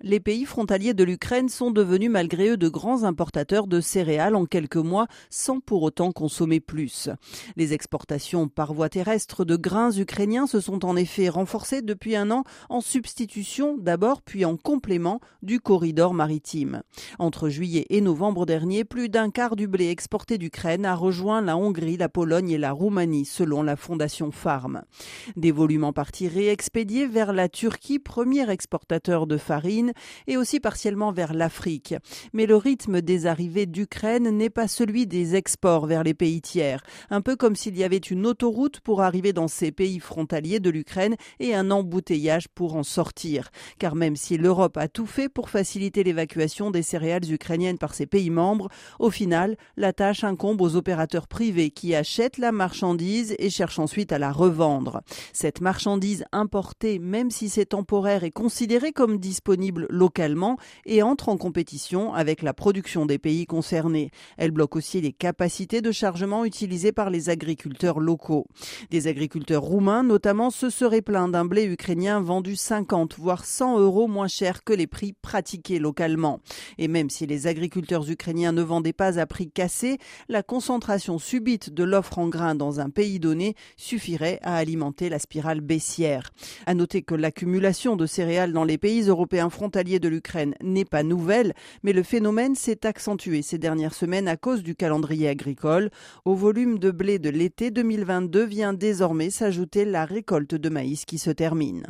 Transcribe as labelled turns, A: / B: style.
A: Les pays frontaliers de l'Ukraine sont devenus malgré eux de grands importateurs de céréales en quelques mois sans pour autant consommer plus. Les exportations par voie terrestre de grains ukrainiens se sont en effet renforcées depuis un an en substitution d'abord puis en complément du corridor maritime. Entre juillet et novembre dernier, plus d'un quart du blé exporté d'Ukraine a rejoint la Hongrie, la Pologne et la Roumanie selon la fondation Farm. Des volumes en partie réexpédiés vers la Turquie, premier exportateur de farine et aussi partiellement vers l'Afrique. Mais le rythme des arrivées d'Ukraine n'est pas celui des exports vers les pays tiers, un peu comme s'il y avait une autoroute pour arriver dans ces pays frontaliers de l'Ukraine et un embouteillage pour en sortir. Car même si l'Europe a tout fait pour faciliter l'évacuation des céréales ukrainiennes par ses pays membres, au final, la tâche incombe aux opérateurs privés qui achètent la marchandise et cherchent ensuite à la revendre. Cette marchandise importée, même si c'est temporaire, est considérée comme disponible localement et entre en compétition avec la production des pays concernés. Elle bloque aussi les capacités de chargement utilisées par les agriculteurs locaux. Des agriculteurs roumains notamment se seraient plaints d'un blé ukrainien vendu 50 voire 100 euros moins cher que les prix pratiqués localement. Et même si les agriculteurs ukrainiens ne vendaient pas à prix cassé, la concentration subite de l'offre en grains dans un pays donné suffirait à alimenter la spirale baissière. À noter que l'accumulation de céréales dans les pays européens de l'Ukraine n'est pas nouvelle, mais le phénomène s'est accentué ces dernières semaines à cause du calendrier agricole. Au volume de blé de l'été 2022 vient désormais s'ajouter la récolte de maïs qui se termine.